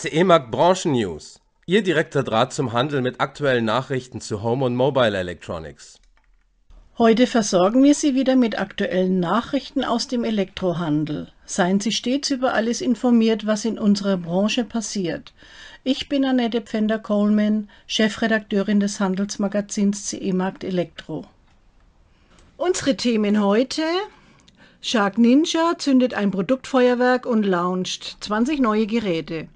CE-Markt Branchen News. Ihr direkter Draht zum Handel mit aktuellen Nachrichten zu Home und Mobile Electronics. Heute versorgen wir Sie wieder mit aktuellen Nachrichten aus dem Elektrohandel. Seien Sie stets über alles informiert, was in unserer Branche passiert. Ich bin Annette Pfänder-Coleman, Chefredakteurin des Handelsmagazins CE Markt Elektro. Unsere Themen heute Shark Ninja zündet ein Produktfeuerwerk und launcht 20 neue Geräte.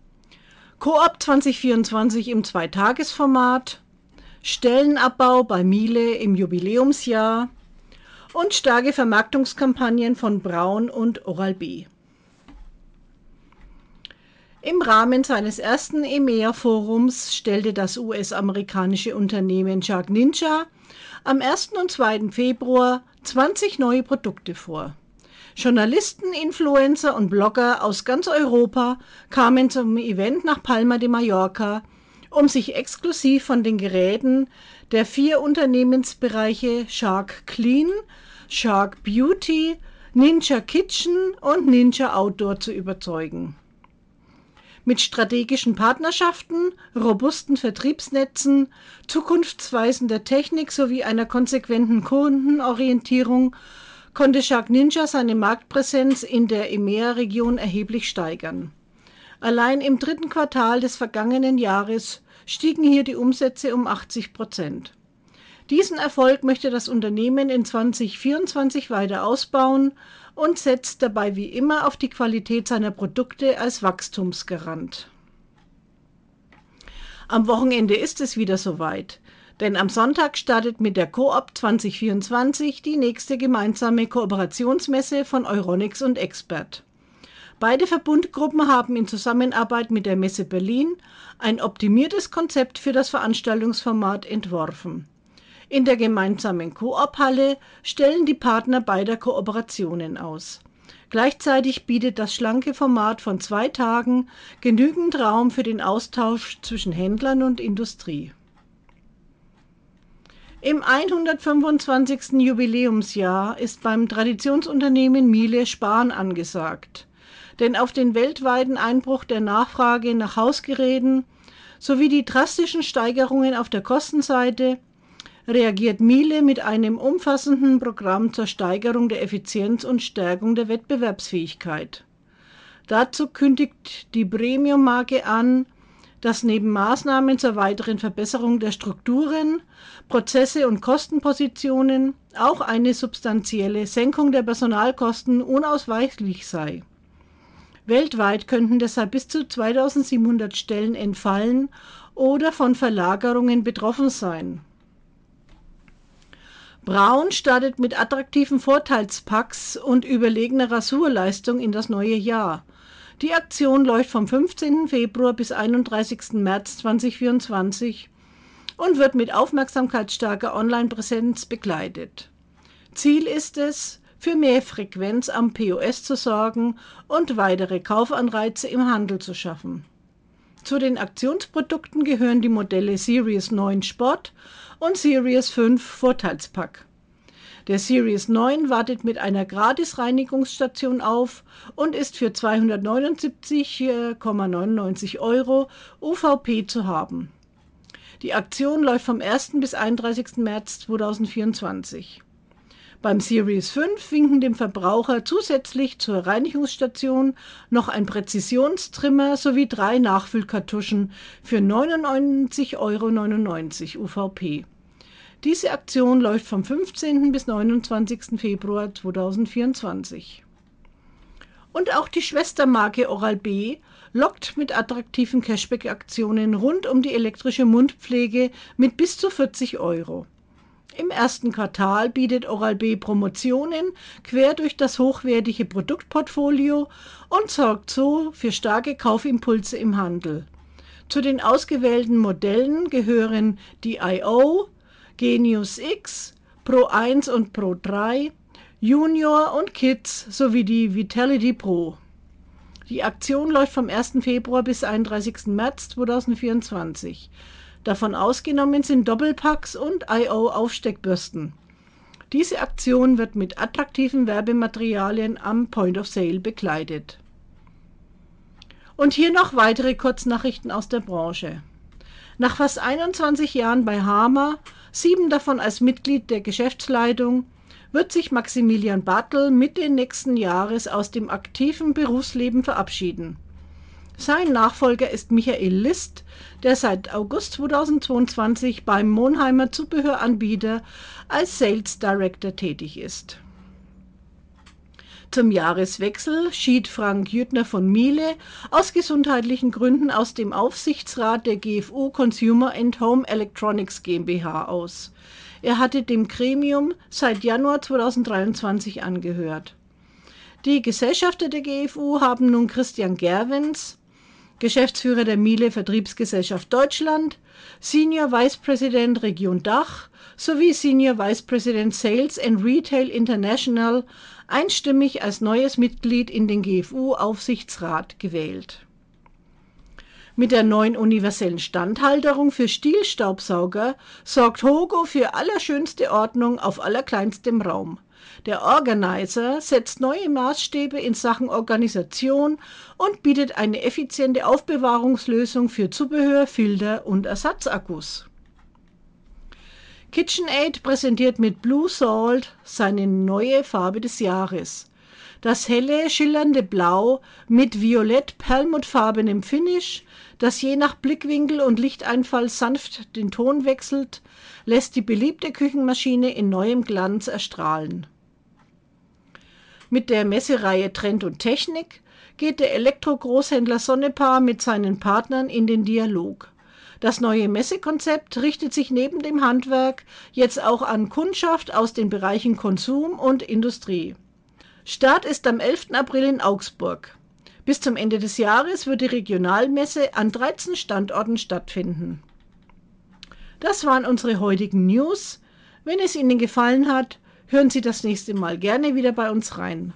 Coop 2024 im Zweitagesformat, Stellenabbau bei Miele im Jubiläumsjahr und starke Vermarktungskampagnen von Braun und Oral-B. Im Rahmen seines ersten EMEA-Forums stellte das US-amerikanische Unternehmen Shark Ninja am 1. und 2. Februar 20 neue Produkte vor. Journalisten, Influencer und Blogger aus ganz Europa kamen zum Event nach Palma de Mallorca, um sich exklusiv von den Geräten der vier Unternehmensbereiche Shark Clean, Shark Beauty, Ninja Kitchen und Ninja Outdoor zu überzeugen. Mit strategischen Partnerschaften, robusten Vertriebsnetzen, zukunftsweisender Technik sowie einer konsequenten Kundenorientierung konnte Shark Ninja seine Marktpräsenz in der EMEA-Region erheblich steigern. Allein im dritten Quartal des vergangenen Jahres stiegen hier die Umsätze um 80 Prozent. Diesen Erfolg möchte das Unternehmen in 2024 weiter ausbauen und setzt dabei wie immer auf die Qualität seiner Produkte als Wachstumsgarant. Am Wochenende ist es wieder soweit. Denn am Sonntag startet mit der Coop 2024 die nächste gemeinsame Kooperationsmesse von Euronics und Expert. Beide Verbundgruppen haben in Zusammenarbeit mit der Messe Berlin ein optimiertes Konzept für das Veranstaltungsformat entworfen. In der gemeinsamen Coop-Halle stellen die Partner beider Kooperationen aus. Gleichzeitig bietet das schlanke Format von zwei Tagen genügend Raum für den Austausch zwischen Händlern und Industrie. Im 125. Jubiläumsjahr ist beim Traditionsunternehmen Miele Sparen angesagt. Denn auf den weltweiten Einbruch der Nachfrage nach Hausgeräten sowie die drastischen Steigerungen auf der Kostenseite reagiert Miele mit einem umfassenden Programm zur Steigerung der Effizienz und Stärkung der Wettbewerbsfähigkeit. Dazu kündigt die Premium-Marke an, dass neben Maßnahmen zur weiteren Verbesserung der Strukturen, Prozesse und Kostenpositionen auch eine substanzielle Senkung der Personalkosten unausweichlich sei. Weltweit könnten deshalb bis zu 2700 Stellen entfallen oder von Verlagerungen betroffen sein. Braun startet mit attraktiven Vorteilspacks und überlegener Rasurleistung in das neue Jahr. Die Aktion läuft vom 15. Februar bis 31. März 2024 und wird mit aufmerksamkeitsstarker Online-Präsenz begleitet. Ziel ist es, für mehr Frequenz am POS zu sorgen und weitere Kaufanreize im Handel zu schaffen. Zu den Aktionsprodukten gehören die Modelle Series 9 Sport und Series 5 Vorteilspack. Der Series 9 wartet mit einer Gratis-Reinigungsstation auf und ist für 279,99 Euro UVP zu haben. Die Aktion läuft vom 1. bis 31. März 2024. Beim Series 5 winken dem Verbraucher zusätzlich zur Reinigungsstation noch ein Präzisionstrimmer sowie drei Nachfüllkartuschen für 99,99 Euro UVP. Diese Aktion läuft vom 15. bis 29. Februar 2024. Und auch die Schwestermarke Oral-B lockt mit attraktiven Cashback-Aktionen rund um die elektrische Mundpflege mit bis zu 40 Euro. Im ersten Quartal bietet Oral-B Promotionen quer durch das hochwertige Produktportfolio und sorgt so für starke Kaufimpulse im Handel. Zu den ausgewählten Modellen gehören die IO, Genius X, Pro 1 und Pro 3, Junior und Kids sowie die Vitality Pro. Die Aktion läuft vom 1. Februar bis 31. März 2024. Davon ausgenommen sind Doppelpacks und IO-Aufsteckbürsten. Diese Aktion wird mit attraktiven Werbematerialien am Point of Sale begleitet. Und hier noch weitere Kurznachrichten aus der Branche. Nach fast 21 Jahren bei Hama, sieben davon als Mitglied der Geschäftsleitung, wird sich Maximilian Bartel Mitte nächsten Jahres aus dem aktiven Berufsleben verabschieden. Sein Nachfolger ist Michael List, der seit August 2022 beim Monheimer Zubehöranbieter als Sales Director tätig ist. Zum Jahreswechsel schied Frank Jüttner von Miele aus gesundheitlichen Gründen aus dem Aufsichtsrat der GFU Consumer and Home Electronics GmbH aus. Er hatte dem Gremium seit Januar 2023 angehört. Die Gesellschafter der GFU haben nun Christian Gerwens, Geschäftsführer der Miele Vertriebsgesellschaft Deutschland, Senior Vice President Region Dach sowie Senior Vice President Sales and Retail International einstimmig als neues Mitglied in den GFU-Aufsichtsrat gewählt. Mit der neuen universellen Standhalterung für Stielstaubsauger sorgt Hogo für allerschönste Ordnung auf allerkleinstem Raum. Der Organizer setzt neue Maßstäbe in Sachen Organisation und bietet eine effiziente Aufbewahrungslösung für Zubehör, Filter und Ersatzakkus. KitchenAid präsentiert mit Blue Salt seine neue Farbe des Jahres. Das helle, schillernde Blau mit violett-perlmuttfarbenem Finish, das je nach Blickwinkel und Lichteinfall sanft den Ton wechselt, lässt die beliebte Küchenmaschine in neuem Glanz erstrahlen. Mit der Messereihe Trend und Technik geht der Elektro-Großhändler Sonnepaar mit seinen Partnern in den Dialog. Das neue Messekonzept richtet sich neben dem Handwerk jetzt auch an Kundschaft aus den Bereichen Konsum und Industrie. Start ist am 11. April in Augsburg. Bis zum Ende des Jahres wird die Regionalmesse an 13 Standorten stattfinden. Das waren unsere heutigen News. Wenn es Ihnen gefallen hat, hören Sie das nächste Mal gerne wieder bei uns rein.